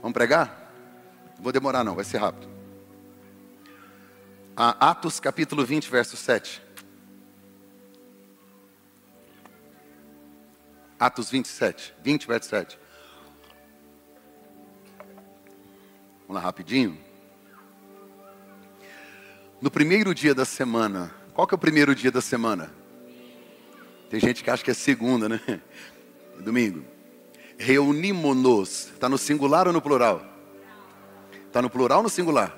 Vamos pregar? Não vou demorar não, vai ser rápido. Atos capítulo 20, verso 7. Atos 27, 20, verso 7. Vamos lá rapidinho. No primeiro dia da semana, qual que é o primeiro dia da semana? Tem gente que acha que é segunda, né? Domingo. Reunimos-nos. Está no singular ou no plural? Está no plural ou no singular?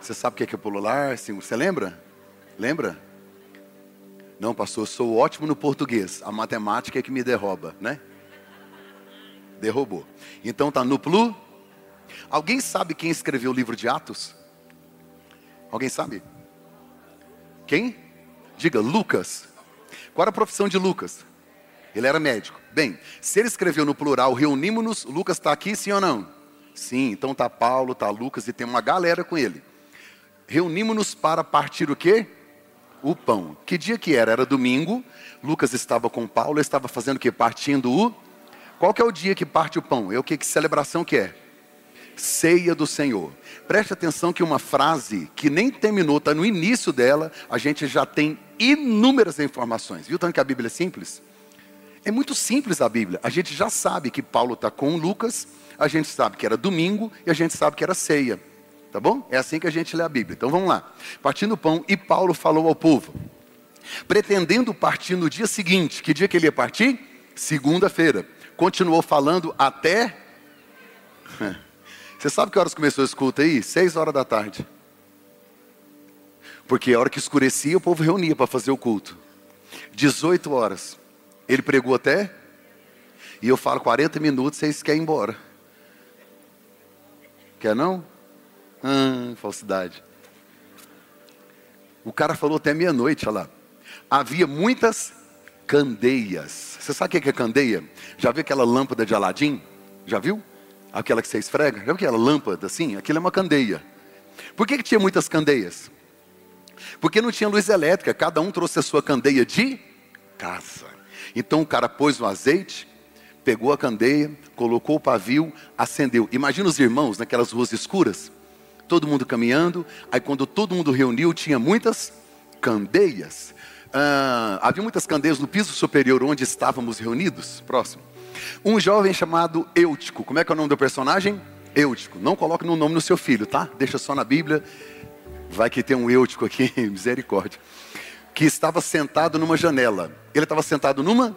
Você sabe o que é, que é plural? Você lembra? Lembra? Não, pastor, eu sou ótimo no português. A matemática é que me derruba, né? Derrubou. Então tá no plu. Alguém sabe quem escreveu o livro de Atos? Alguém sabe? Quem? Diga, Lucas. Qual era a profissão de Lucas? Ele era médico. Bem, se ele escreveu no plural, reunimos-nos, Lucas está aqui, sim ou não? Sim, então tá Paulo, tá Lucas e tem uma galera com ele. Reunimos-nos para partir o quê? o pão. Que dia que era? Era domingo. Lucas estava com Paulo, estava fazendo o que? Partindo o. Qual que é o dia que parte o pão? É o que? Que celebração que é? Ceia do Senhor. Preste atenção que uma frase que nem terminou, está no início dela, a gente já tem inúmeras informações. Viu tanto que a Bíblia é simples? É muito simples a Bíblia. A gente já sabe que Paulo está com Lucas, a gente sabe que era domingo e a gente sabe que era ceia. Tá bom? É assim que a gente lê a Bíblia. Então vamos lá. Partindo o pão, e Paulo falou ao povo, pretendendo partir no dia seguinte. Que dia que ele ia partir? Segunda-feira. Continuou falando até. Você sabe que horas começou a escuta aí? Seis horas da tarde. Porque a hora que escurecia, o povo reunia para fazer o culto. 18 horas. Ele pregou até. E eu falo 40 minutos, vocês querem ir embora. Quer não? Hum, falsidade. O cara falou até meia-noite, olha lá. Havia muitas candeias. Você sabe o que é candeia? Já viu aquela lâmpada de Aladim? Já viu? Aquela que você esfrega? Já viu aquela lâmpada assim? Aquilo é uma candeia. Por que, que tinha muitas candeias? Porque não tinha luz elétrica, cada um trouxe a sua candeia de casa. Então o cara pôs o azeite, pegou a candeia, colocou o pavio, acendeu. Imagina os irmãos naquelas ruas escuras todo mundo caminhando. Aí, quando todo mundo reuniu, tinha muitas candeias. Ah, havia muitas candeias no piso superior onde estávamos reunidos. Próximo. Um jovem chamado Eutico. Como é que é o nome do personagem? Eutico. Não coloque no nome no seu filho, tá? Deixa só na Bíblia. Vai que tem um Eutico aqui, misericórdia. Que estava sentado numa janela. Ele estava sentado numa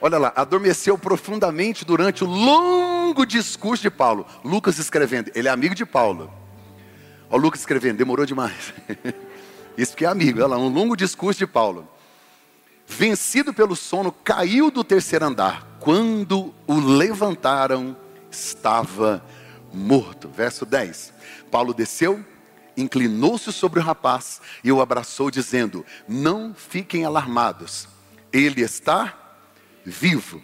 olha lá, adormeceu profundamente durante o longo discurso de Paulo. Lucas escrevendo, ele é amigo de Paulo. Olha Lucas escrevendo, demorou demais. Isso que é amigo, olha lá, um longo discurso de Paulo. Vencido pelo sono, caiu do terceiro andar. Quando o levantaram, estava morto. Verso 10. Paulo desceu, inclinou-se sobre o rapaz e o abraçou, dizendo: Não fiquem alarmados, ele está vivo.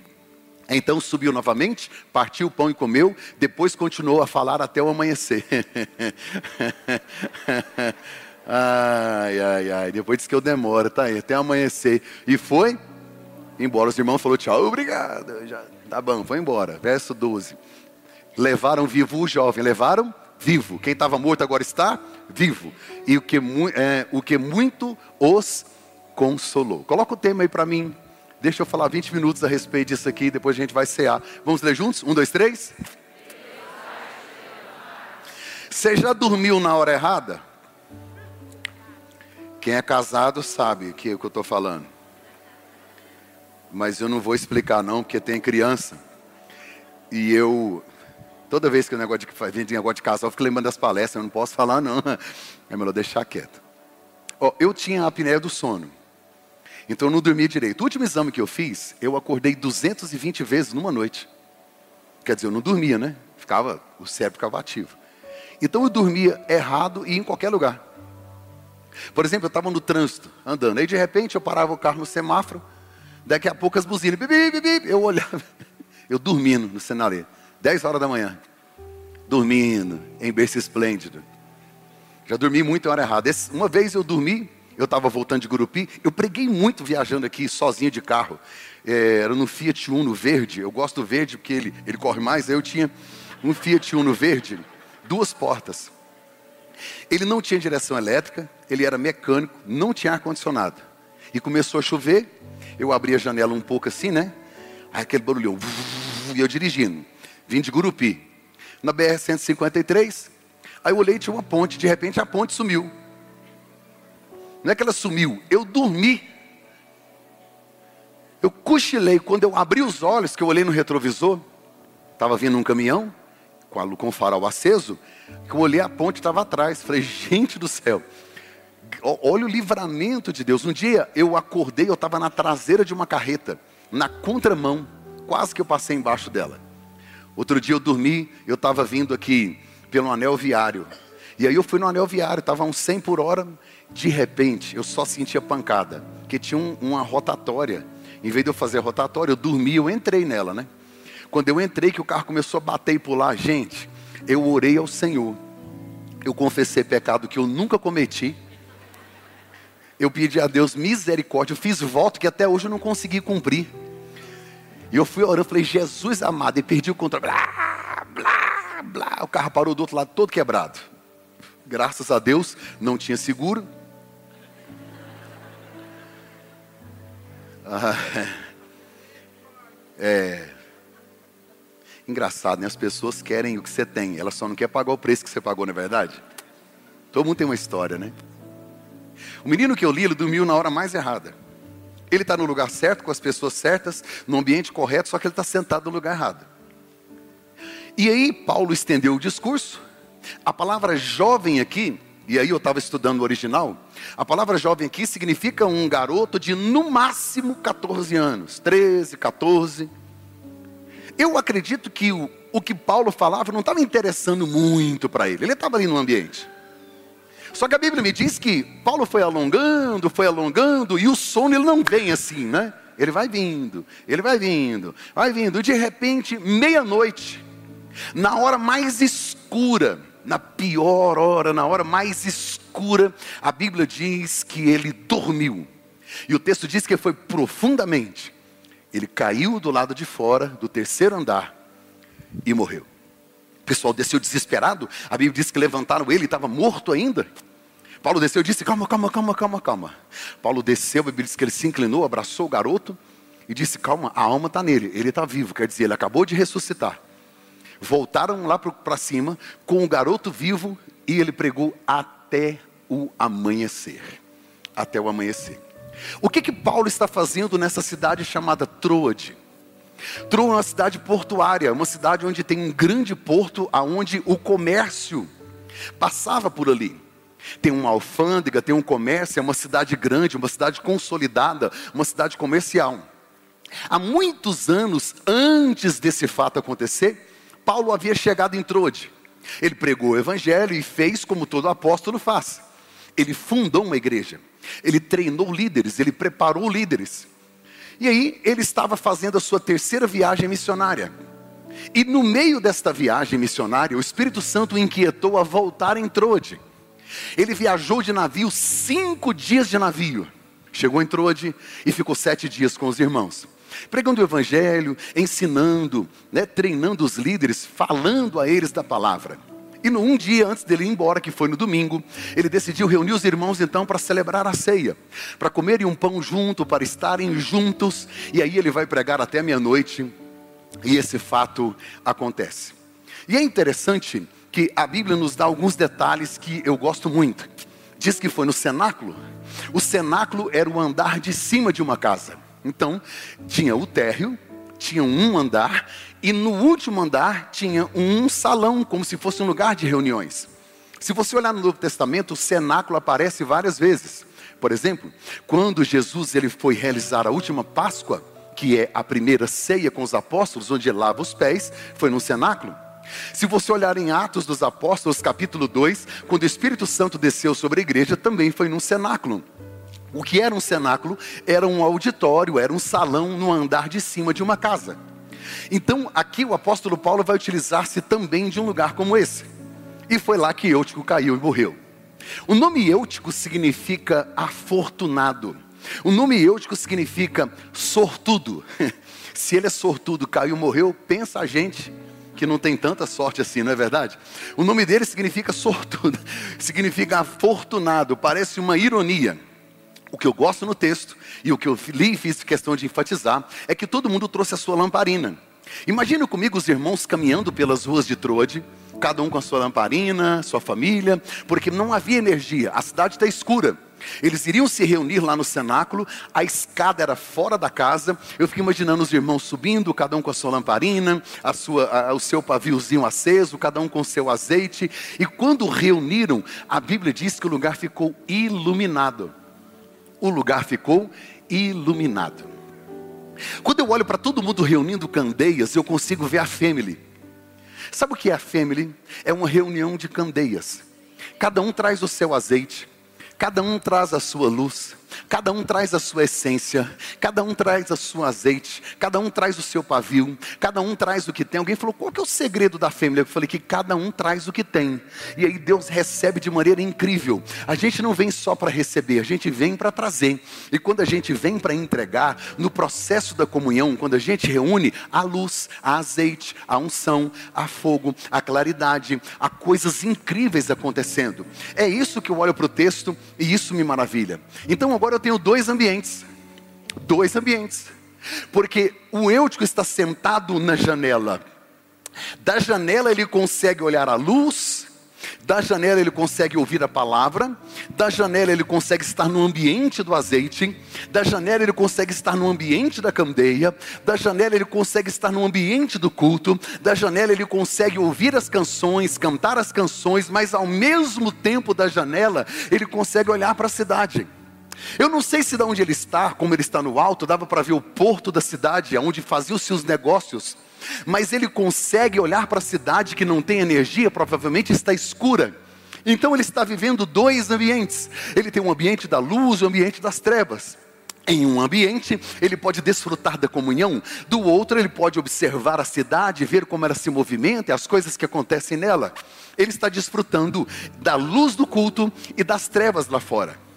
Então subiu novamente, partiu o pão e comeu, depois continuou a falar até o amanhecer. ai, ai, ai, depois disse que eu demoro, tá aí, até amanhecer. E foi embora. Os irmãos falaram tchau, obrigado. Já, tá bom, foi embora. Verso 12. Levaram vivo o jovem, levaram vivo. Quem estava morto agora está vivo. E o que, é, o que muito os consolou. Coloca o tema aí para mim. Deixa eu falar 20 minutos a respeito disso aqui, depois a gente vai cear. Vamos ler juntos? Um, dois, três. Você já dormiu na hora errada? Quem é casado sabe o que, é que eu estou falando. Mas eu não vou explicar não, porque tem criança. E eu, toda vez que o negócio de, vem de negócio de casal, eu fico lembrando das palestras, eu não posso falar não. É melhor deixar quieto. Eu tinha a apneia do sono. Então eu não dormia direito. O último exame que eu fiz, eu acordei 220 vezes numa noite. Quer dizer, eu não dormia, né? Ficava, o cérebro ficava ativo. Então eu dormia errado e em qualquer lugar. Por exemplo, eu estava no trânsito, andando. Aí de repente eu parava o carro no semáforo. Daqui a pouco as buzinas, bibi, bibi, eu olhava, eu dormindo no cenário, 10 horas da manhã, dormindo, em berço esplêndido. Já dormi muito em hora errada. Uma vez eu dormi eu estava voltando de Gurupi, eu preguei muito viajando aqui sozinho de carro. É, era no Fiat Uno verde, eu gosto do verde porque ele, ele corre mais. Aí eu tinha um Fiat Uno verde, duas portas. Ele não tinha direção elétrica, ele era mecânico, não tinha ar-condicionado. E começou a chover, eu abri a janela um pouco assim, né? Aí aquele barulhão, e eu dirigindo, vim de Gurupi. Na BR-153, aí eu olhei tinha uma ponte, de repente a ponte sumiu. Não é que ela sumiu, eu dormi. Eu cochilei, quando eu abri os olhos, que eu olhei no retrovisor, estava vindo um caminhão, com, a, com o farol aceso, que eu olhei a ponte estava atrás. Falei, gente do céu, olha o livramento de Deus. Um dia eu acordei, eu estava na traseira de uma carreta, na contramão, quase que eu passei embaixo dela. Outro dia eu dormi, eu estava vindo aqui pelo anel viário. E aí eu fui no anel viário, estava uns 100 por hora. De repente, eu só sentia pancada, que tinha um, uma rotatória. Em vez de eu fazer a rotatória, eu dormi, eu entrei nela, né? Quando eu entrei, que o carro começou a bater e pular, gente, eu orei ao Senhor. Eu confessei pecado que eu nunca cometi. Eu pedi a Deus misericórdia. Eu fiz voto que até hoje eu não consegui cumprir. E eu fui orando, falei, Jesus amado, e perdi o controle. Blá, blá, blá. O carro parou do outro lado todo quebrado. Graças a Deus, não tinha seguro. Ah, é. Engraçado, né? As pessoas querem o que você tem, elas só não querem pagar o preço que você pagou, não é verdade? Todo mundo tem uma história, né? O menino que eu li, ele dormiu na hora mais errada. Ele está no lugar certo, com as pessoas certas, no ambiente correto, só que ele está sentado no lugar errado. E aí, Paulo estendeu o discurso. A palavra jovem aqui, e aí eu estava estudando o original, a palavra jovem aqui significa um garoto de no máximo 14 anos, 13, 14. Eu acredito que o, o que Paulo falava não estava interessando muito para ele. Ele estava ali no ambiente. Só que a Bíblia me diz que Paulo foi alongando, foi alongando, e o sono ele não vem assim, né? Ele vai vindo, ele vai vindo, vai vindo. De repente, meia-noite, na hora mais escura, na pior hora, na hora mais escura, a Bíblia diz que ele dormiu. E o texto diz que foi profundamente ele caiu do lado de fora do terceiro andar e morreu. Pessoal desceu desesperado. A Bíblia diz que levantaram ele, estava morto ainda. Paulo desceu e disse: Calma, calma, calma, calma, calma. Paulo desceu, a Bíblia diz que ele se inclinou, abraçou o garoto e disse: Calma, a alma está nele, ele está vivo. Quer dizer, ele acabou de ressuscitar. Voltaram lá para cima com o garoto vivo e ele pregou até o amanhecer. Até o amanhecer. O que que Paulo está fazendo nessa cidade chamada Troade? Troa é uma cidade portuária, uma cidade onde tem um grande porto, aonde o comércio passava por ali. Tem uma alfândega, tem um comércio, é uma cidade grande, uma cidade consolidada, uma cidade comercial. Há muitos anos antes desse fato acontecer, Paulo havia chegado em Troade. Ele pregou o evangelho e fez como todo apóstolo faz. Ele fundou uma igreja. Ele treinou líderes, ele preparou líderes. E aí ele estava fazendo a sua terceira viagem missionária. E no meio desta viagem missionária, o Espírito Santo o inquietou a voltar em Trode. Ele viajou de navio cinco dias de navio. Chegou em Trode e ficou sete dias com os irmãos. Pregando o evangelho, ensinando, né, treinando os líderes, falando a eles da palavra. E no um dia antes dele ir embora, que foi no domingo, ele decidiu reunir os irmãos então para celebrar a ceia, para comerem um pão junto, para estarem juntos, e aí ele vai pregar até meia-noite, e esse fato acontece. E é interessante que a Bíblia nos dá alguns detalhes que eu gosto muito. Diz que foi no cenáculo. O cenáculo era o andar de cima de uma casa. Então, tinha o térreo, tinha um andar e no último andar tinha um salão, como se fosse um lugar de reuniões. Se você olhar no Novo Testamento, o cenáculo aparece várias vezes. Por exemplo, quando Jesus ele foi realizar a última Páscoa, que é a primeira ceia com os apóstolos, onde ele lava os pés, foi no cenáculo. Se você olhar em Atos dos Apóstolos, capítulo 2, quando o Espírito Santo desceu sobre a igreja, também foi num cenáculo. O que era um cenáculo? Era um auditório, era um salão no andar de cima de uma casa. Então, aqui o apóstolo Paulo vai utilizar-se também de um lugar como esse. E foi lá que Eutico caiu e morreu. O nome Eutico significa afortunado. O nome Eutico significa sortudo. Se ele é sortudo, caiu morreu, pensa a gente que não tem tanta sorte assim, não é verdade? O nome dele significa sortudo, significa afortunado, parece uma ironia. O que eu gosto no texto e o que eu li e fiz questão de enfatizar é que todo mundo trouxe a sua lamparina. Imagina comigo os irmãos caminhando pelas ruas de Troade, cada um com a sua lamparina, sua família, porque não havia energia, a cidade está escura. Eles iriam se reunir lá no cenáculo, a escada era fora da casa. Eu fico imaginando os irmãos subindo, cada um com a sua lamparina, a sua, a, o seu paviozinho aceso, cada um com o seu azeite. E quando reuniram, a Bíblia diz que o lugar ficou iluminado. O lugar ficou iluminado. Quando eu olho para todo mundo reunindo candeias, eu consigo ver a family. Sabe o que é a family? É uma reunião de candeias. Cada um traz o seu azeite, cada um traz a sua luz, Cada um traz a sua essência, cada um traz a sua azeite, cada um traz o seu pavio, cada um traz o que tem. Alguém falou: qual que é o segredo da família? Eu falei que cada um traz o que tem. E aí Deus recebe de maneira incrível. A gente não vem só para receber, a gente vem para trazer. E quando a gente vem para entregar, no processo da comunhão, quando a gente reúne a luz, a azeite, a unção, a fogo, a claridade, há coisas incríveis acontecendo. É isso que eu olho para o texto e isso me maravilha. Então agora eu tenho dois ambientes. Dois ambientes. Porque o Eutico está sentado na janela. Da janela ele consegue olhar a luz, da janela ele consegue ouvir a palavra, da janela ele consegue estar no ambiente do azeite, da janela ele consegue estar no ambiente da candeia, da janela ele consegue estar no ambiente do culto, da janela ele consegue ouvir as canções, cantar as canções, mas ao mesmo tempo da janela ele consegue olhar para a cidade. Eu não sei se de onde ele está, como ele está no alto, dava para ver o porto da cidade, onde fazia os seus negócios. Mas ele consegue olhar para a cidade que não tem energia, provavelmente está escura. Então ele está vivendo dois ambientes. Ele tem um ambiente da luz e um ambiente das trevas. Em um ambiente, ele pode desfrutar da comunhão, do outro, ele pode observar a cidade, ver como ela se movimenta e as coisas que acontecem nela. Ele está desfrutando da luz do culto e das trevas lá fora.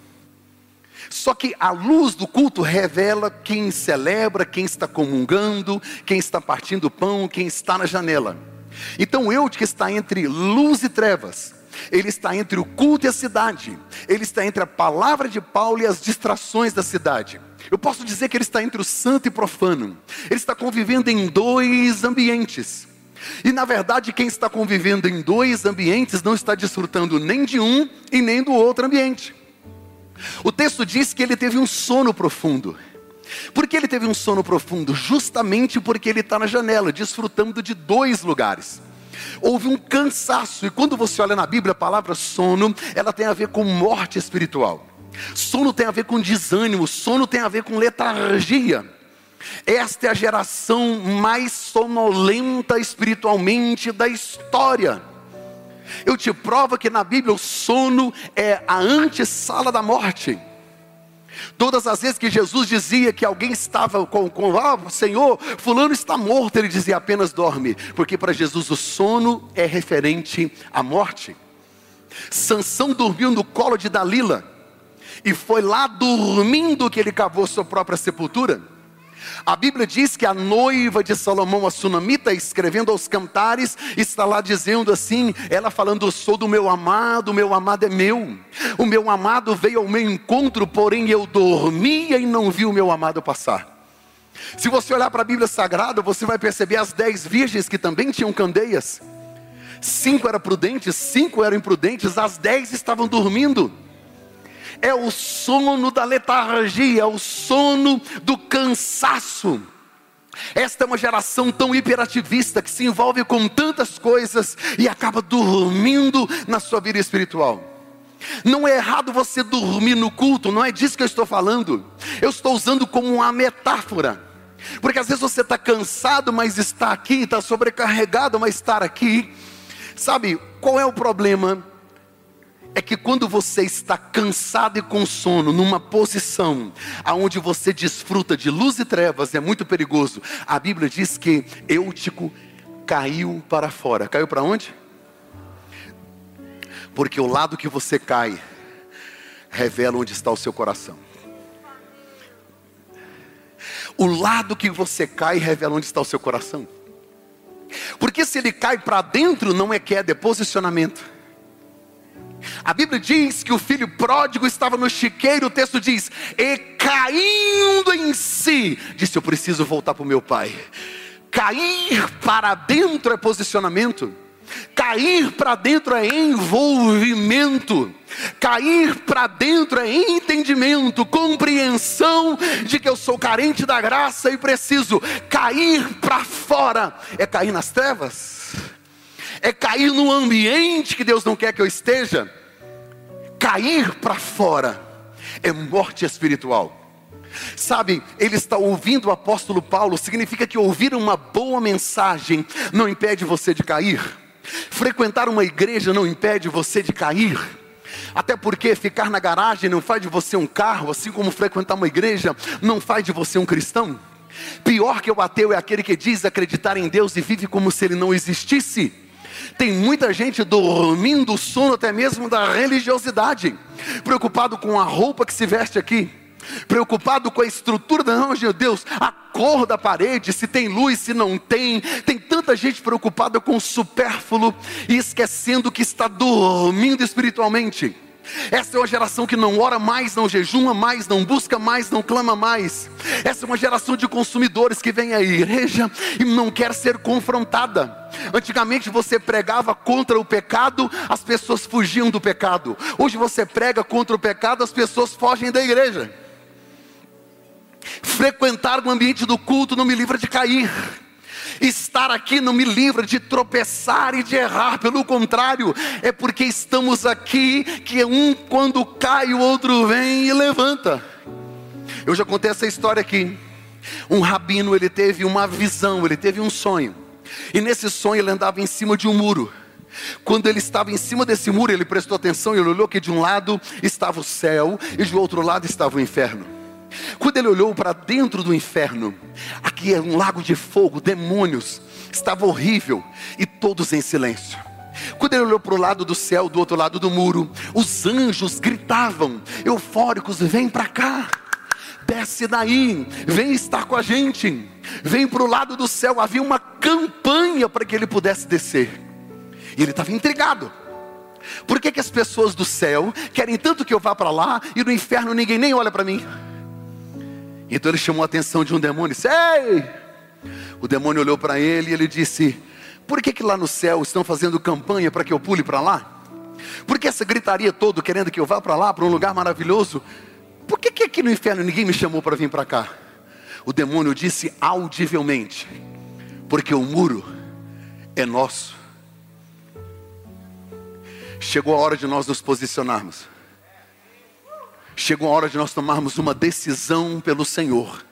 Só que a luz do culto revela quem celebra, quem está comungando, quem está partindo pão, quem está na janela. Então eu que está entre luz e trevas, ele está entre o culto e a cidade, ele está entre a palavra de Paulo e as distrações da cidade. Eu posso dizer que ele está entre o santo e profano. Ele está convivendo em dois ambientes. E na verdade, quem está convivendo em dois ambientes não está desfrutando nem de um e nem do outro ambiente. O texto diz que ele teve um sono profundo. Por que ele teve um sono profundo? Justamente porque ele está na janela, desfrutando de dois lugares. Houve um cansaço, e quando você olha na Bíblia, a palavra sono, ela tem a ver com morte espiritual. Sono tem a ver com desânimo, sono tem a ver com letargia. Esta é a geração mais sonolenta espiritualmente da história. Eu te provo que na Bíblia o sono é a antessala da morte. Todas as vezes que Jesus dizia que alguém estava com, com ah, Senhor, fulano está morto, ele dizia apenas dorme, porque para Jesus o sono é referente à morte. Sansão dormiu no colo de Dalila, e foi lá dormindo que ele cavou sua própria sepultura. A Bíblia diz que a noiva de Salomão, a sunamita, escrevendo aos cantares, está lá dizendo assim: ela falando, sou do meu amado, o meu amado é meu. O meu amado veio ao meu encontro, porém eu dormia e não vi o meu amado passar. Se você olhar para a Bíblia Sagrada, você vai perceber as dez virgens que também tinham candeias. Cinco eram prudentes, cinco eram imprudentes, as dez estavam dormindo é o sono da letargia, é o sono do cansaço. Esta é uma geração tão hiperativista que se envolve com tantas coisas e acaba dormindo na sua vida espiritual. Não é errado você dormir no culto, não é disso que eu estou falando. Eu estou usando como uma metáfora. Porque às vezes você está cansado, mas está aqui, está sobrecarregado, mas está aqui. Sabe, qual é o problema? É que quando você está cansado e com sono, numa posição aonde você desfruta de luz e trevas, é muito perigoso. A Bíblia diz que Eutico caiu para fora. Caiu para onde? Porque o lado que você cai revela onde está o seu coração. O lado que você cai revela onde está o seu coração. Porque se ele cai para dentro, não é queda, é posicionamento. A Bíblia diz que o filho pródigo estava no chiqueiro, o texto diz, e caindo em si, disse: Eu preciso voltar para o meu pai. Cair para dentro é posicionamento. Cair para dentro é envolvimento. Cair para dentro é entendimento, compreensão de que eu sou carente da graça e preciso. Cair para fora é cair nas trevas. É cair no ambiente que Deus não quer que eu esteja. Cair para fora é morte espiritual. Sabe, ele está ouvindo o apóstolo Paulo, significa que ouvir uma boa mensagem não impede você de cair. Frequentar uma igreja não impede você de cair. Até porque ficar na garagem não faz de você um carro, assim como frequentar uma igreja não faz de você um cristão. Pior que o ateu é aquele que diz acreditar em Deus e vive como se ele não existisse. Tem muita gente dormindo o sono até mesmo da religiosidade, preocupado com a roupa que se veste aqui preocupado com a estrutura da não, meu Deus, a cor da parede, se tem luz, se não tem. Tem tanta gente preocupada com o supérfluo e esquecendo que está dormindo espiritualmente. Essa é uma geração que não ora mais, não jejuma mais, não busca mais, não clama mais. Essa é uma geração de consumidores que vem à igreja e não quer ser confrontada. Antigamente você pregava contra o pecado, as pessoas fugiam do pecado. Hoje você prega contra o pecado, as pessoas fogem da igreja. Frequentar o ambiente do culto não me livra de cair. Estar aqui não me livra de tropeçar e de errar, pelo contrário, é porque estamos aqui que um quando cai, o outro vem e levanta. Eu já contei essa história aqui. Um rabino, ele teve uma visão, ele teve um sonho. E nesse sonho ele andava em cima de um muro. Quando ele estava em cima desse muro, ele prestou atenção e olhou que de um lado estava o céu e de outro lado estava o inferno. Quando ele olhou para dentro do inferno, aqui é um lago de fogo, demônios, estava horrível e todos em silêncio. Quando ele olhou para o lado do céu, do outro lado do muro, os anjos gritavam, eufóricos: vem para cá, desce daí, vem estar com a gente, vem para o lado do céu. Havia uma campanha para que ele pudesse descer, e ele estava intrigado. Por que, que as pessoas do céu querem tanto que eu vá para lá e no inferno ninguém nem olha para mim? Então ele chamou a atenção de um demônio e disse: Ei! O demônio olhou para ele e ele disse: Por que, que lá no céu estão fazendo campanha para que eu pule para lá? Por que essa gritaria toda querendo que eu vá para lá, para um lugar maravilhoso? Por que, que aqui no inferno ninguém me chamou para vir para cá? O demônio disse audivelmente: Porque o muro é nosso. Chegou a hora de nós nos posicionarmos. Chegou a hora de nós tomarmos uma decisão pelo Senhor,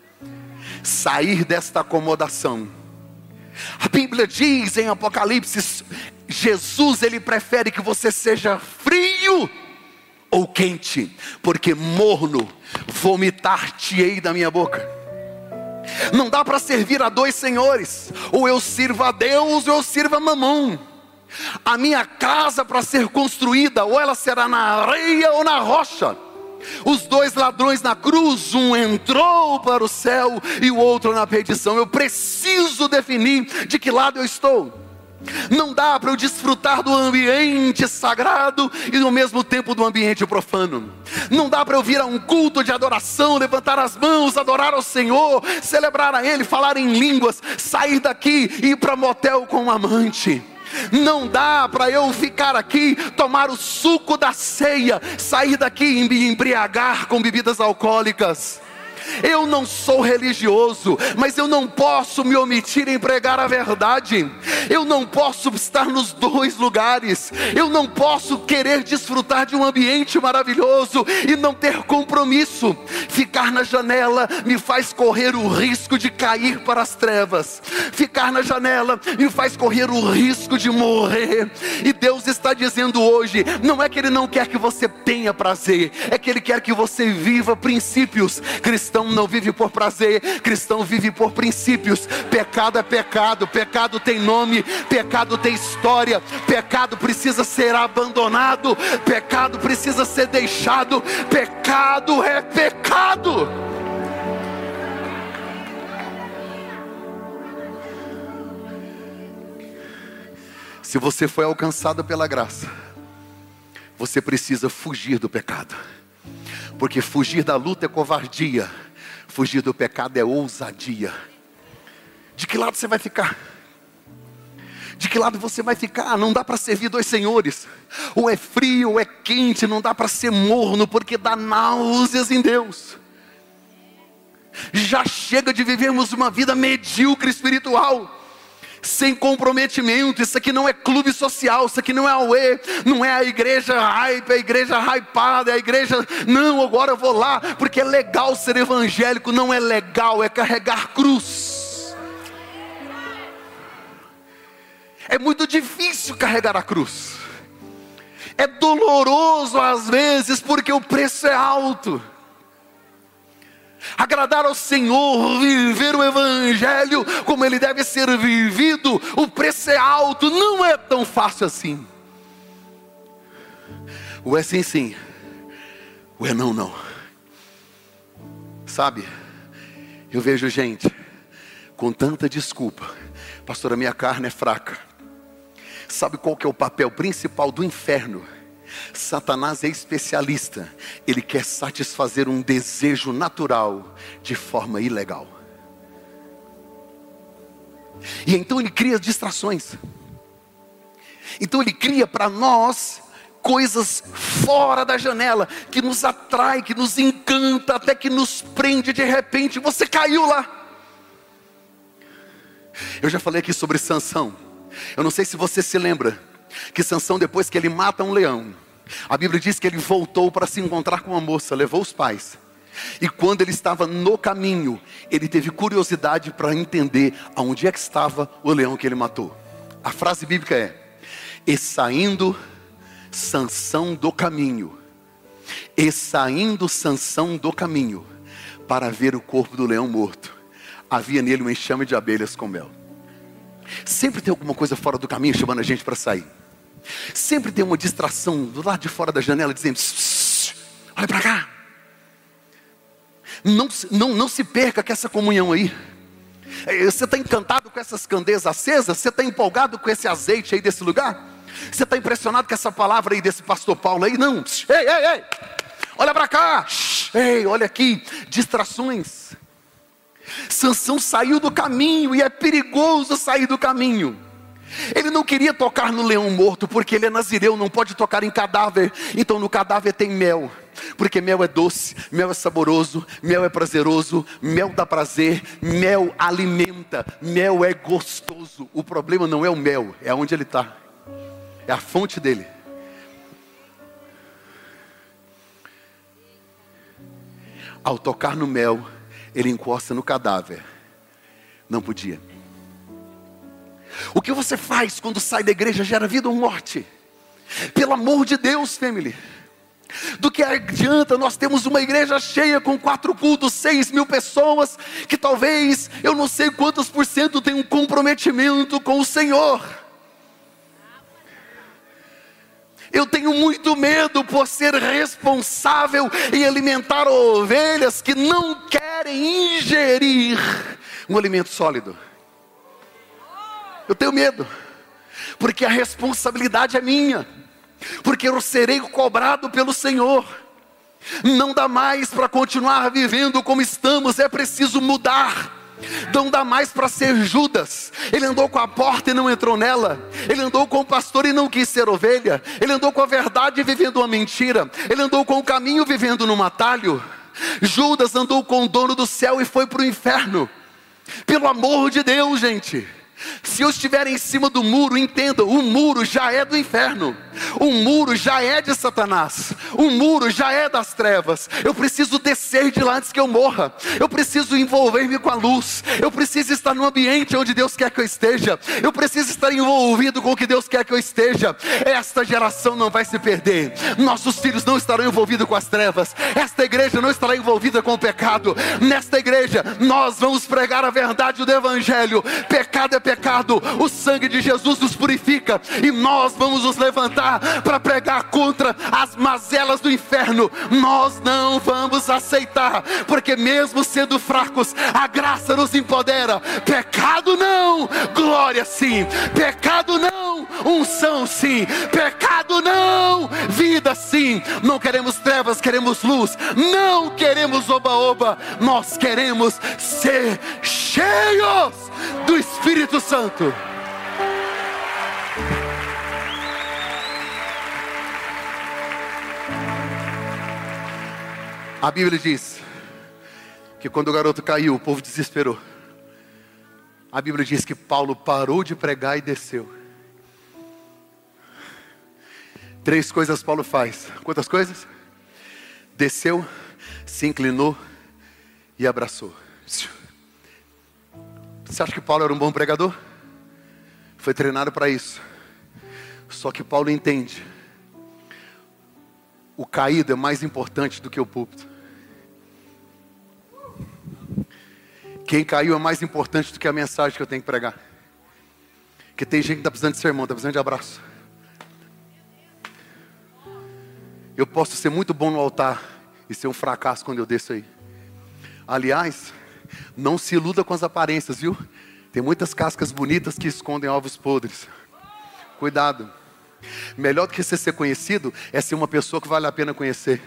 sair desta acomodação. A Bíblia diz em Apocalipse: Jesus ele prefere que você seja frio ou quente, porque morno, vomitar-te-ei da minha boca. Não dá para servir a dois senhores, ou eu sirvo a Deus ou eu sirvo a mamão. A minha casa para ser construída, ou ela será na areia ou na rocha. Os dois ladrões na cruz, um entrou para o céu e o outro na perdição. Eu preciso definir de que lado eu estou. Não dá para eu desfrutar do ambiente sagrado e no mesmo tempo do ambiente profano. Não dá para eu vir a um culto de adoração, levantar as mãos, adorar ao Senhor, celebrar a Ele, falar em línguas, sair daqui e ir para motel com um amante. Não dá para eu ficar aqui, tomar o suco da ceia, sair daqui e me embriagar com bebidas alcoólicas. Eu não sou religioso, mas eu não posso me omitir em pregar a verdade. Eu não posso estar nos dois lugares. Eu não posso querer desfrutar de um ambiente maravilhoso e não ter compromisso. Ficar na janela me faz correr o risco de cair para as trevas. Ficar na janela me faz correr o risco de morrer. E Deus está dizendo hoje: não é que Ele não quer que você tenha prazer, é que Ele quer que você viva princípios cristãos Cristão não vive por prazer, cristão vive por princípios. Pecado é pecado, pecado tem nome, pecado tem história, pecado precisa ser abandonado, pecado precisa ser deixado, pecado é pecado. Se você foi alcançado pela graça, você precisa fugir do pecado. Porque fugir da luta é covardia, fugir do pecado é ousadia. De que lado você vai ficar? De que lado você vai ficar? Não dá para servir dois senhores. Ou é frio ou é quente, não dá para ser morno, porque dá náuseas em Deus. Já chega de vivermos uma vida medíocre espiritual sem comprometimento. Isso aqui não é clube social, isso aqui não é a UE, não é a igreja hype, a igreja hypada, é a igreja. Não, agora eu vou lá, porque é legal ser evangélico, não é legal, é carregar cruz. É muito difícil carregar a cruz. É doloroso às vezes, porque o preço é alto agradar ao Senhor, viver o Evangelho como ele deve ser vivido, o preço é alto, não é tão fácil assim. O é sim, sim, o é não, não. Sabe, eu vejo gente com tanta desculpa, pastor, a minha carne é fraca. Sabe qual que é o papel principal do inferno? Satanás é especialista, ele quer satisfazer um desejo natural de forma ilegal. E então ele cria distrações. Então ele cria para nós coisas fora da janela que nos atrai, que nos encanta, até que nos prende de repente. Você caiu lá. Eu já falei aqui sobre Sansão. Eu não sei se você se lembra que Sansão depois que ele mata um leão, a Bíblia diz que ele voltou para se encontrar com uma moça, levou os pais. E quando ele estava no caminho, ele teve curiosidade para entender aonde é que estava o leão que ele matou. A frase bíblica é: "E saindo Sansão do caminho, e saindo Sansão do caminho para ver o corpo do leão morto, havia nele um enxame de abelhas com mel." Sempre tem alguma coisa fora do caminho chamando a gente para sair. Sempre tem uma distração do lado de fora da janela dizendo: olha para cá. Não, não, não se perca com essa comunhão aí. É, você está encantado com essas candeias acesas? Você está empolgado com esse azeite aí desse lugar? Você está impressionado com essa palavra aí desse pastor Paulo aí? Não. Ei, ei, ei. Olha para cá. Ei, olha aqui. Distrações. Sansão saiu do caminho e é perigoso sair do caminho. Ele não queria tocar no leão morto, porque ele é nazireu, não pode tocar em cadáver. Então no cadáver tem mel, porque mel é doce, mel é saboroso, mel é prazeroso, mel dá prazer, mel alimenta, mel é gostoso. O problema não é o mel, é onde ele está, é a fonte dele. Ao tocar no mel, ele encosta no cadáver. Não podia. O que você faz quando sai da igreja gera vida ou morte? Pelo amor de Deus, family. Do que adianta nós temos uma igreja cheia com quatro cultos, seis mil pessoas, que talvez eu não sei quantos por cento tem um comprometimento com o Senhor. Eu tenho muito medo por ser responsável em alimentar ovelhas que não querem ingerir um alimento sólido. Eu tenho medo, porque a responsabilidade é minha, porque eu serei cobrado pelo Senhor. Não dá mais para continuar vivendo como estamos, é preciso mudar. Não dá mais para ser Judas. Ele andou com a porta e não entrou nela. Ele andou com o pastor e não quis ser ovelha. Ele andou com a verdade vivendo uma mentira. Ele andou com o caminho vivendo num atalho. Judas andou com o dono do céu e foi para o inferno. Pelo amor de Deus, gente. Se eu estiver em cima do muro, entenda: o muro já é do inferno, o muro já é de Satanás, o muro já é das trevas. Eu preciso descer de lá antes que eu morra, eu preciso envolver-me com a luz, eu preciso estar no ambiente onde Deus quer que eu esteja, eu preciso estar envolvido com o que Deus quer que eu esteja. Esta geração não vai se perder, nossos filhos não estarão envolvidos com as trevas, esta igreja não estará envolvida com o pecado. Nesta igreja, nós vamos pregar a verdade do Evangelho: pecado é pecado pecado, o sangue de Jesus nos purifica e nós vamos nos levantar para pregar contra as mazelas do inferno. Nós não vamos aceitar, porque mesmo sendo fracos, a graça nos empodera. Pecado não, glória sim. Pecado não, unção sim. Pecado não, vida sim. Não queremos trevas, queremos luz. Não queremos oba-oba, nós queremos ser cheios Espírito Santo. A Bíblia diz que quando o garoto caiu, o povo desesperou. A Bíblia diz que Paulo parou de pregar e desceu. Três coisas Paulo faz. Quantas coisas? Desceu, se inclinou e abraçou. Você acha que Paulo era um bom pregador? Foi treinado para isso. Só que Paulo entende. O caído é mais importante do que o púlpito. Quem caiu é mais importante do que a mensagem que eu tenho que pregar. Porque tem gente que está precisando de sermão, está precisando de abraço. Eu posso ser muito bom no altar e ser um fracasso quando eu desço aí. Aliás, não se iluda com as aparências, viu? Tem muitas cascas bonitas que escondem ovos podres. Cuidado. Melhor do que você ser conhecido é ser uma pessoa que vale a pena conhecer.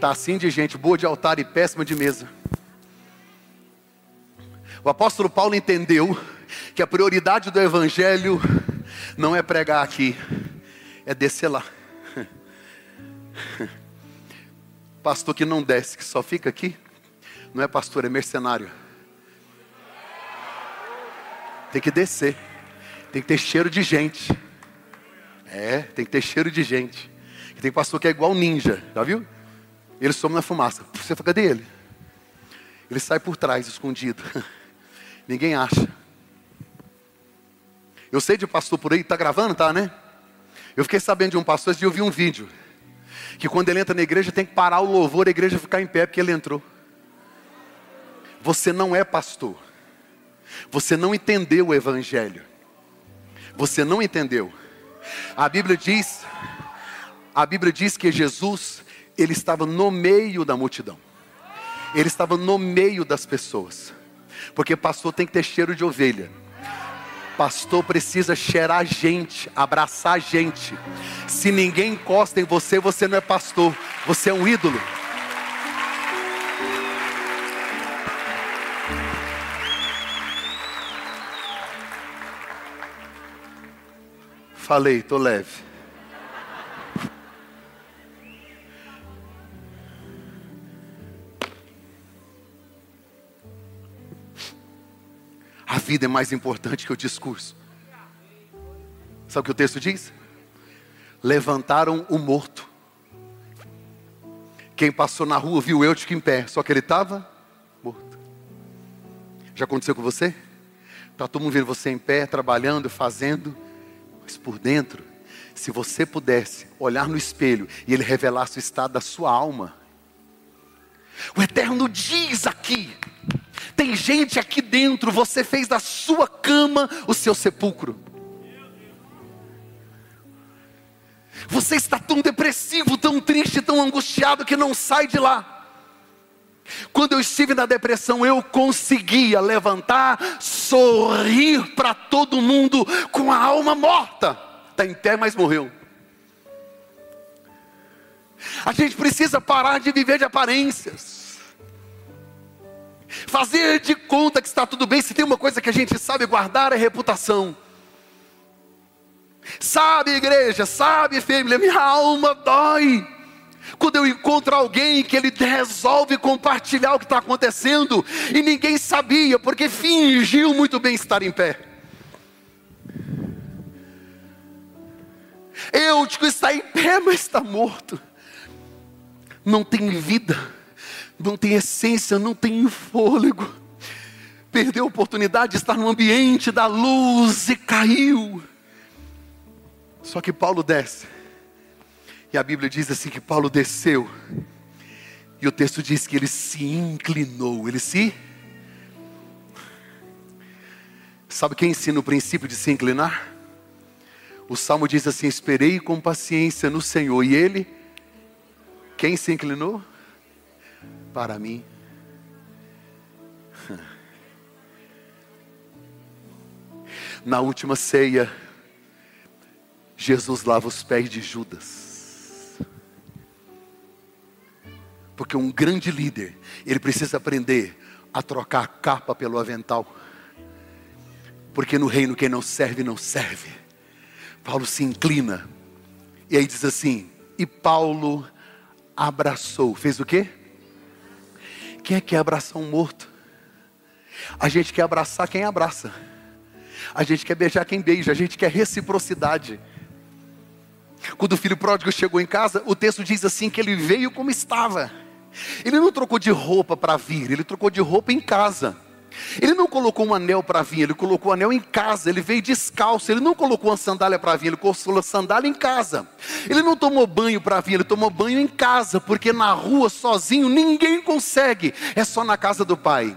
Tá assim de gente boa de altar e péssima de mesa. O apóstolo Paulo entendeu que a prioridade do evangelho não é pregar aqui, é descer lá. Pastor que não desce, que só fica aqui, não é pastor, é mercenário. Tem que descer, tem que ter cheiro de gente. É, tem que ter cheiro de gente. tem pastor que é igual ninja, já viu? Ele some na fumaça. Você fala, cadê ele? Ele sai por trás, escondido. Ninguém acha. Eu sei de pastor por aí, tá gravando, tá, né? Eu fiquei sabendo de um pastor, e eu vi um vídeo. Que quando ele entra na igreja tem que parar o louvor, a igreja ficar em pé porque ele entrou. Você não é pastor. Você não entendeu o evangelho. Você não entendeu. A Bíblia diz, a Bíblia diz que Jesus, ele estava no meio da multidão. Ele estava no meio das pessoas. Porque pastor tem que ter cheiro de ovelha. Pastor precisa cheirar gente, abraçar gente. Se ninguém encosta em você, você não é pastor, você é um ídolo. Falei, tô leve. A vida é mais importante que o discurso. Sabe o que o texto diz? Levantaram o morto. Quem passou na rua viu eu em pé, só que ele estava morto. Já aconteceu com você? Está todo mundo vendo você em pé, trabalhando, fazendo, mas por dentro, se você pudesse olhar no espelho e ele revelasse o estado da sua alma, o Eterno diz aqui, tem gente aqui dentro, você fez da sua cama o seu sepulcro. Você está tão depressivo, tão triste, tão angustiado que não sai de lá. Quando eu estive na depressão, eu conseguia levantar, sorrir para todo mundo com a alma morta. Está em pé, mas morreu. A gente precisa parar de viver de aparências. Fazer de conta que está tudo bem, se tem uma coisa que a gente sabe guardar é reputação. Sabe, igreja, sabe, família, minha alma dói. Quando eu encontro alguém que ele resolve compartilhar o que está acontecendo e ninguém sabia, porque fingiu muito bem estar em pé. Eutico está em pé, mas está morto. Não tem vida não tem essência, não tem fôlego. Perdeu a oportunidade de estar no ambiente da luz e caiu. Só que Paulo desce. E a Bíblia diz assim que Paulo desceu. E o texto diz que ele se inclinou, ele se Sabe quem ensina o princípio de se inclinar? O salmo diz assim: Esperei com paciência no Senhor, e Ele, quem se inclinou? Para mim. Na última ceia, Jesus lava os pés de Judas. Porque um grande líder, ele precisa aprender a trocar a capa pelo avental. Porque no reino quem não serve, não serve. Paulo se inclina. E aí diz assim: E Paulo abraçou. Fez o quê? Quem é que quer abraçar um morto? A gente quer abraçar quem abraça. A gente quer beijar quem beija. A gente quer reciprocidade. Quando o filho pródigo chegou em casa, o texto diz assim que ele veio como estava. Ele não trocou de roupa para vir, ele trocou de roupa em casa. Ele não colocou um anel para vir, ele colocou o anel em casa. Ele veio descalço, ele não colocou uma sandália para vir, ele colocou sandália em casa. Ele não tomou banho para vir, ele tomou banho em casa, porque na rua sozinho ninguém consegue, é só na casa do pai.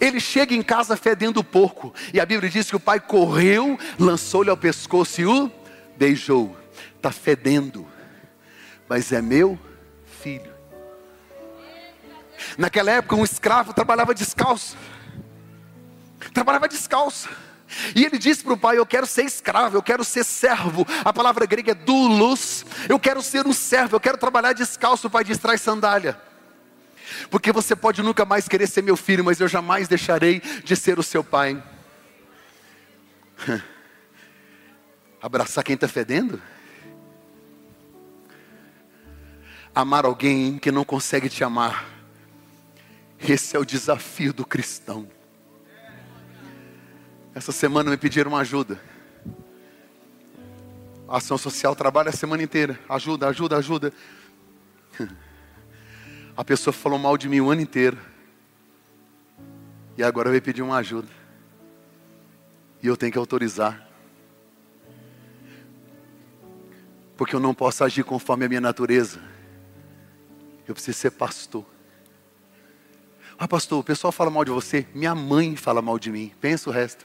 Ele chega em casa fedendo porco, e a Bíblia diz que o pai correu, lançou-lhe ao pescoço e o beijou. Está fedendo, mas é meu filho. Naquela época, um escravo trabalhava descalço trabalhava descalço. E ele disse para o pai: Eu quero ser escravo, eu quero ser servo. A palavra grega é doulos. Eu quero ser um servo, eu quero trabalhar descalço. O pai diz: Traz sandália. Porque você pode nunca mais querer ser meu filho, mas eu jamais deixarei de ser o seu pai. Abraçar quem está fedendo? Amar alguém que não consegue te amar. Esse é o desafio do cristão. Essa semana me pediram uma ajuda. A ação social trabalha a semana inteira. Ajuda, ajuda, ajuda. A pessoa falou mal de mim o ano inteiro. E agora veio pedir uma ajuda. E eu tenho que autorizar. Porque eu não posso agir conforme a minha natureza. Eu preciso ser pastor. Ah, pastor, o pessoal fala mal de você. Minha mãe fala mal de mim. Pensa o resto.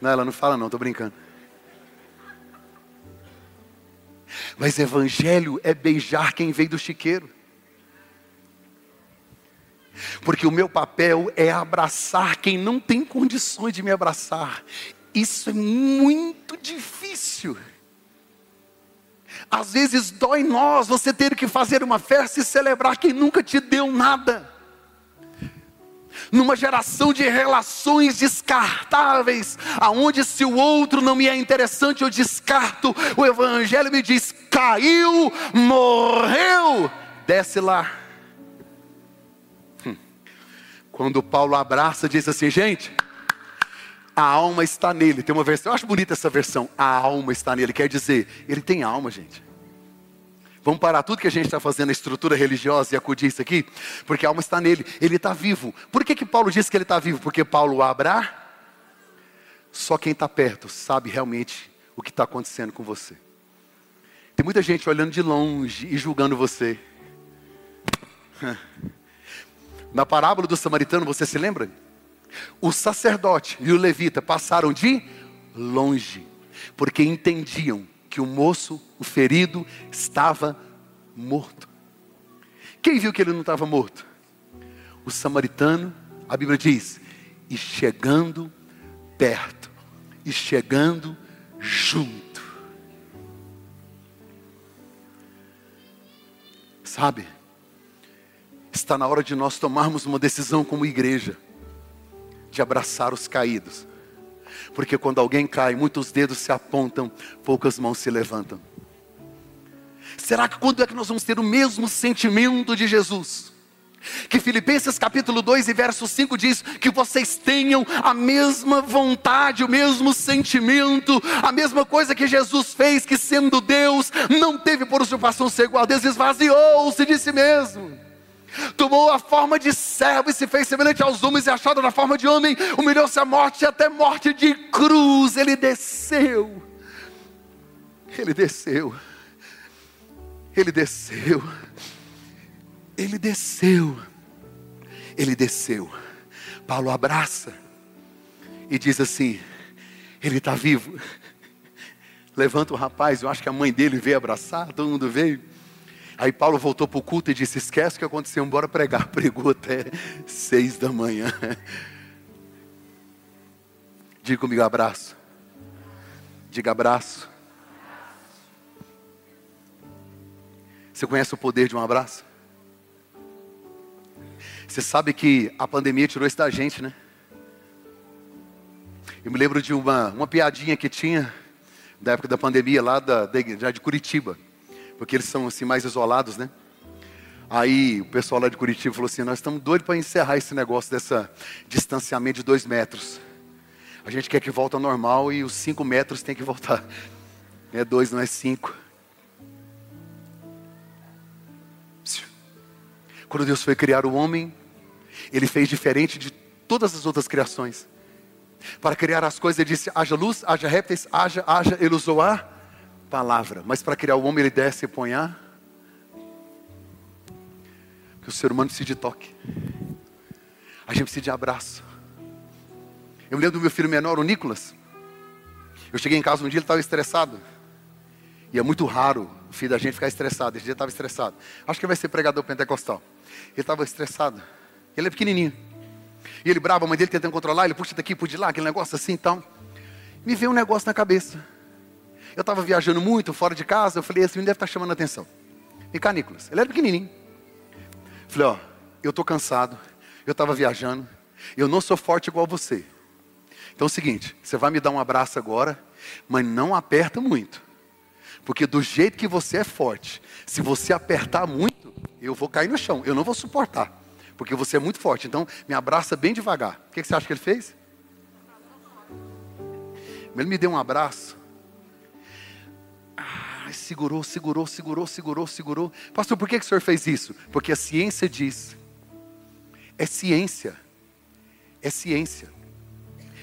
Não, ela não fala não, estou brincando. Mas evangelho é beijar quem veio do chiqueiro. Porque o meu papel é abraçar quem não tem condições de me abraçar. Isso é muito difícil. Às vezes dói nós você ter que fazer uma festa e celebrar quem nunca te deu nada numa geração de relações descartáveis, aonde se o outro não me é interessante, eu descarto. O Evangelho me diz: caiu, morreu, desce lá. Hum. Quando Paulo abraça, diz assim, gente, a alma está nele. Tem uma versão, eu acho bonita essa versão. A alma está nele, quer dizer, ele tem alma, gente. Vamos parar tudo que a gente está fazendo, a estrutura religiosa e acudir isso aqui, porque a alma está nele, ele está vivo. Por que, que Paulo diz que ele está vivo? Porque Paulo abra, só quem está perto sabe realmente o que está acontecendo com você. Tem muita gente olhando de longe e julgando você. Na parábola do samaritano, você se lembra? O sacerdote e o levita passaram de longe, porque entendiam que o moço, o ferido, estava morto. Quem viu que ele não estava morto? O samaritano, a Bíblia diz, e chegando perto, e chegando junto. Sabe, está na hora de nós tomarmos uma decisão como igreja, de abraçar os caídos porque quando alguém cai, muitos dedos se apontam, poucas mãos se levantam. Será que quando é que nós vamos ter o mesmo sentimento de Jesus? Que Filipenses capítulo 2 e verso 5 diz que vocês tenham a mesma vontade, o mesmo sentimento, a mesma coisa que Jesus fez, que sendo Deus, não teve por usurpação ser igual a Deus, esvaziou-se de si mesmo tomou a forma de servo e se fez semelhante aos homens e achado na forma de homem, humilhou-se à morte até morte de cruz. Ele desceu. Ele desceu. Ele desceu. Ele desceu. Ele desceu Paulo abraça e diz assim: Ele está vivo. Levanta o rapaz, eu acho que a mãe dele veio abraçar, todo mundo veio. Aí Paulo voltou para o culto e disse: Esquece o que aconteceu, bora pregar. Pregou até seis da manhã. Diga comigo abraço. Diga abraço. Você conhece o poder de um abraço? Você sabe que a pandemia tirou isso da gente, né? Eu me lembro de uma, uma piadinha que tinha da época da pandemia lá da, já de Curitiba, porque eles são assim mais isolados, né? Aí o pessoal lá de Curitiba falou assim: Nós estamos doidos para encerrar esse negócio dessa distanciamento de dois metros. A gente quer que volte ao normal e os cinco metros tem que voltar. É dois, não é cinco. Quando Deus foi criar o homem, Ele fez diferente de todas as outras criações. Para criar as coisas, Ele disse: haja luz, haja répteis, haja, haja. Ele usou a palavra. Mas para criar o homem, Ele desce e põe a. Que o ser humano precisa de toque. A gente precisa de abraço. Eu me lembro do meu filho menor, o Nicolas. Eu cheguei em casa um dia, ele estava estressado. E é muito raro o filho da gente ficar estressado. Esse dia estava estressado. Acho que vai ser pregador pentecostal. Ele estava estressado. Ele é pequenininho. E ele bravo, a mãe dele tentando controlar, ele puxa daqui, puxa de lá, aquele negócio assim e tal. Me veio um negócio na cabeça. Eu estava viajando muito, fora de casa, eu falei, esse menino deve estar tá chamando a atenção. Vem cá, Nicolas. Ele era pequenininho. Falei, ó, eu estou cansado, eu estava viajando, eu não sou forte igual você. Então é o seguinte, você vai me dar um abraço agora, mas não aperta muito. Porque do jeito que você é forte, se você apertar muito, eu vou cair no chão, eu não vou suportar. Porque você é muito forte. Então, me abraça bem devagar. O que você acha que ele fez? Ele me deu um abraço. Ah, segurou, segurou, segurou, segurou, segurou. Pastor, por que, que o senhor fez isso? Porque a ciência diz. É ciência. É ciência.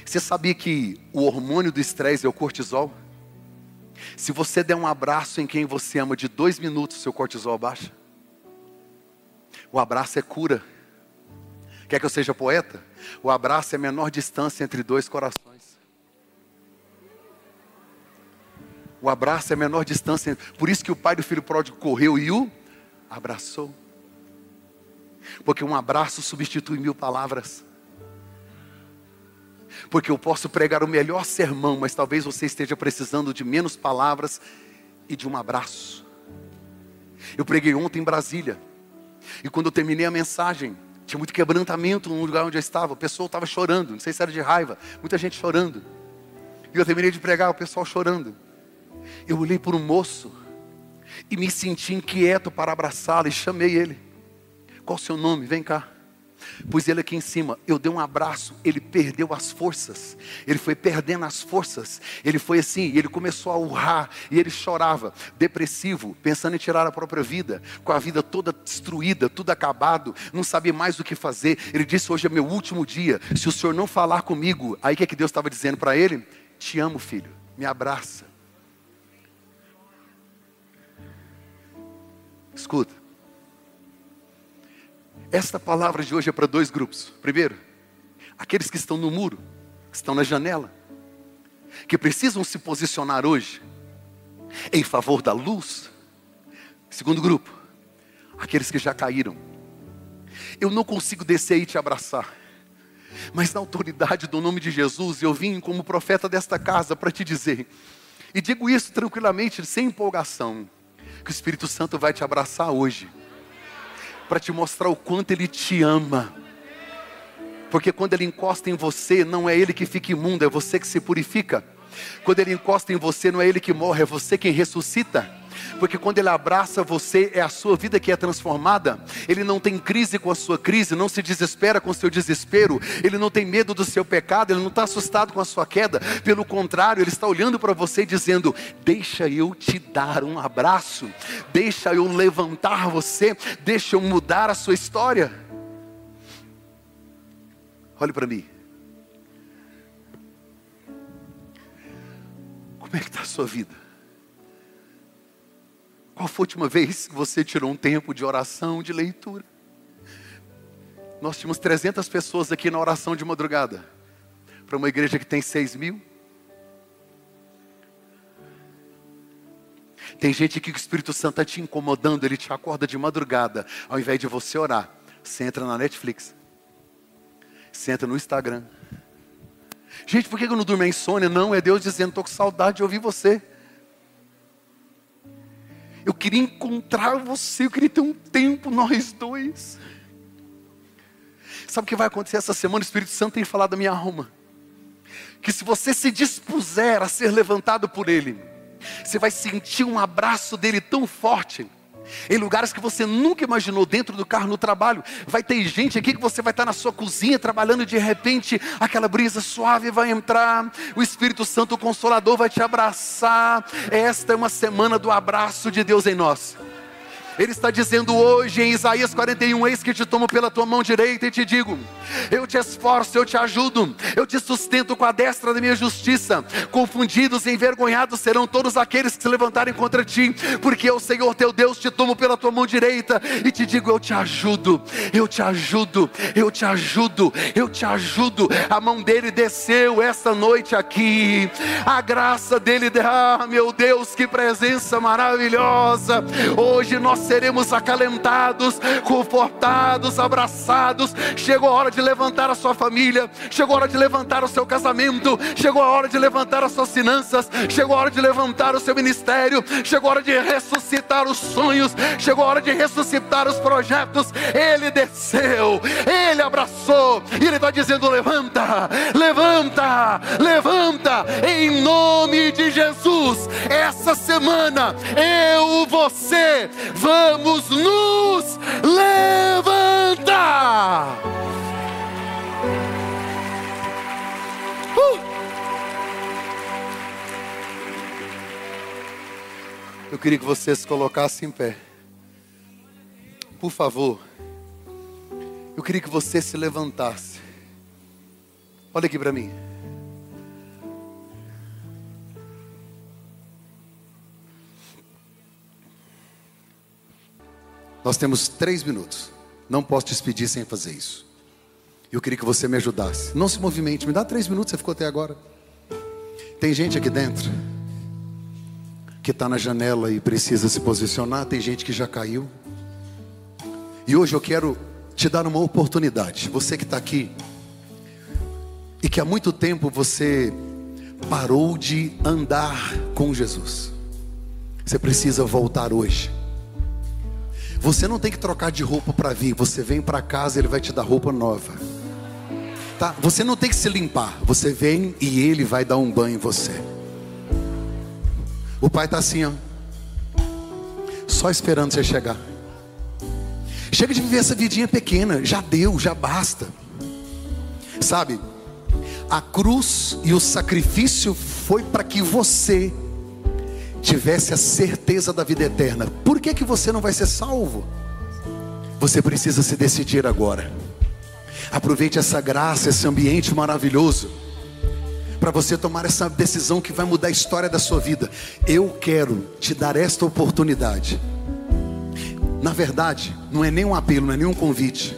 Você sabia que o hormônio do estresse é o cortisol? Se você der um abraço em quem você ama de dois minutos, seu cortisol baixa. O abraço é cura. Quer que eu seja poeta? O abraço é a menor distância entre dois corações. O abraço é a menor distância. Por isso que o pai do filho pródigo correu e o abraçou. Porque um abraço substitui mil palavras. Porque eu posso pregar o melhor sermão, mas talvez você esteja precisando de menos palavras e de um abraço. Eu preguei ontem em Brasília. E quando eu terminei a mensagem, tinha muito quebrantamento no lugar onde eu estava. O pessoal estava chorando, não sei se era de raiva, muita gente chorando. E eu terminei de pregar, o pessoal chorando. Eu olhei para um moço e me senti inquieto para abraçá-lo e chamei ele. Qual o seu nome? Vem cá. Pus ele aqui em cima, eu dei um abraço, ele perdeu as forças, ele foi perdendo as forças, ele foi assim, ele começou a urrar, e ele chorava, depressivo, pensando em tirar a própria vida, com a vida toda destruída, tudo acabado, não sabia mais o que fazer. Ele disse: Hoje é meu último dia, se o senhor não falar comigo, aí o que, é que Deus estava dizendo para ele? Te amo, filho, me abraça. Escuta. Esta palavra de hoje é para dois grupos. Primeiro, aqueles que estão no muro, que estão na janela, que precisam se posicionar hoje em favor da luz. Segundo grupo, aqueles que já caíram. Eu não consigo descer e te abraçar, mas na autoridade do nome de Jesus, eu vim como profeta desta casa para te dizer, e digo isso tranquilamente, sem empolgação, que o Espírito Santo vai te abraçar hoje para te mostrar o quanto Ele te ama. Porque quando Ele encosta em você, não é Ele que fica imundo, é você que se purifica. Quando Ele encosta em você, não é Ele que morre, é você quem ressuscita. Porque quando Ele abraça você, é a sua vida que é transformada. Ele não tem crise com a sua crise, não se desespera com o seu desespero. Ele não tem medo do seu pecado, Ele não está assustado com a sua queda. Pelo contrário, Ele está olhando para você dizendo: Deixa eu te dar um abraço, deixa eu levantar você, deixa eu mudar a sua história. Olhe para mim. Como é que está a sua vida? Qual foi a última vez que você tirou um tempo de oração, de leitura? Nós tínhamos 300 pessoas aqui na oração de madrugada. Para uma igreja que tem 6 mil. Tem gente aqui que o Espírito Santo está te incomodando, ele te acorda de madrugada. Ao invés de você orar, você entra na Netflix. Você entra no Instagram. Gente, por que eu não durmo em insônia? Não, é Deus dizendo, estou com saudade de ouvir você. Eu queria encontrar você, eu queria ter um tempo, nós dois. Sabe o que vai acontecer essa semana? O Espírito Santo tem falado da minha alma. Que se você se dispuser a ser levantado por Ele, você vai sentir um abraço dele tão forte em lugares que você nunca imaginou, dentro do carro, no trabalho. Vai ter gente aqui que você vai estar na sua cozinha trabalhando e de repente aquela brisa suave vai entrar, o Espírito Santo o Consolador vai te abraçar. Esta é uma semana do abraço de Deus em nós. Ele está dizendo hoje em Isaías 41: Eis que te tomo pela tua mão direita e te digo: Eu te esforço, eu te ajudo, eu te sustento com a destra da minha justiça. Confundidos e envergonhados serão todos aqueles que se levantarem contra ti, porque eu, Senhor teu Deus, te tomo pela tua mão direita e te digo: Eu te ajudo, eu te ajudo, eu te ajudo, eu te ajudo. A mão dele desceu esta noite aqui, a graça dele, ah, meu Deus, que presença maravilhosa. Hoje nós seremos acalentados, confortados, abraçados. Chegou a hora de levantar a sua família, chegou a hora de levantar o seu casamento, chegou a hora de levantar as suas finanças, chegou a hora de levantar o seu ministério, chegou a hora de ressuscitar os sonhos, chegou a hora de ressuscitar os projetos. Ele desceu, ele abraçou, e ele está dizendo: levanta, levanta, levanta, em nome de Jesus. Essa semana, eu, você, vamos vamos nos levantar. Uh! Eu queria que você se colocasse em pé. Por favor. Eu queria que você se levantasse. Olha aqui para mim. Nós temos três minutos. Não posso despedir sem fazer isso. Eu queria que você me ajudasse. Não se movimente, me dá três minutos, você ficou até agora. Tem gente aqui dentro que está na janela e precisa se posicionar. Tem gente que já caiu. E hoje eu quero te dar uma oportunidade. Você que está aqui e que há muito tempo você parou de andar com Jesus. Você precisa voltar hoje. Você não tem que trocar de roupa para vir. Você vem para casa, ele vai te dar roupa nova. Tá? Você não tem que se limpar. Você vem e ele vai dar um banho em você. O pai está assim, ó, só esperando você chegar. Chega de viver essa vidinha pequena. Já deu, já basta. Sabe? A cruz e o sacrifício foi para que você tivesse a certeza da vida eterna, por que, que você não vai ser salvo? Você precisa se decidir agora. Aproveite essa graça, esse ambiente maravilhoso, para você tomar essa decisão que vai mudar a história da sua vida. Eu quero te dar esta oportunidade. Na verdade, não é nem um apelo, não é nem um convite.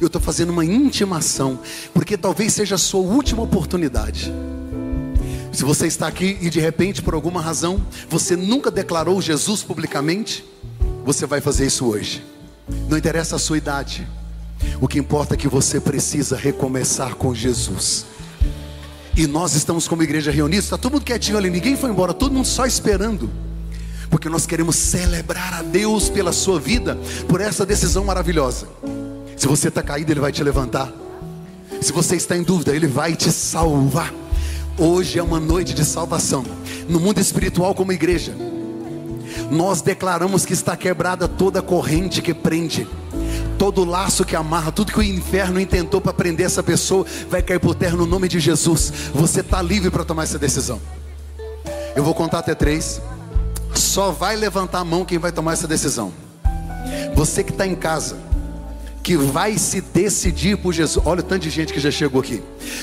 Eu estou fazendo uma intimação, porque talvez seja a sua última oportunidade. Se você está aqui e de repente, por alguma razão, você nunca declarou Jesus publicamente, você vai fazer isso hoje. Não interessa a sua idade. O que importa é que você precisa recomeçar com Jesus. E nós estamos como igreja reunidos, está todo mundo quietinho ali, ninguém foi embora, todo mundo só esperando. Porque nós queremos celebrar a Deus pela sua vida, por essa decisão maravilhosa. Se você está caído, Ele vai te levantar. Se você está em dúvida, Ele vai te salvar. Hoje é uma noite de salvação. No mundo espiritual, como igreja, nós declaramos que está quebrada toda corrente que prende, todo laço que amarra, tudo que o inferno intentou para prender essa pessoa, vai cair por terra no nome de Jesus. Você está livre para tomar essa decisão. Eu vou contar até três. Só vai levantar a mão quem vai tomar essa decisão. Você que está em casa que vai se decidir por Jesus. Olha o tanto de gente que já chegou aqui.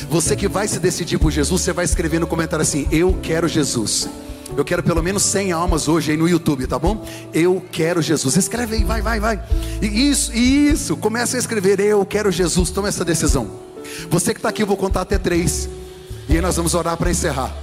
Você que vai se decidir por Jesus, você vai escrever no comentário assim: Eu quero Jesus. Eu quero pelo menos 100 almas hoje aí no YouTube, tá bom? Eu quero Jesus. Escreve aí, vai, vai, vai. E isso, isso. Começa a escrever. Eu quero Jesus. Toma essa decisão. Você que está aqui, eu vou contar até três. E aí nós vamos orar para encerrar.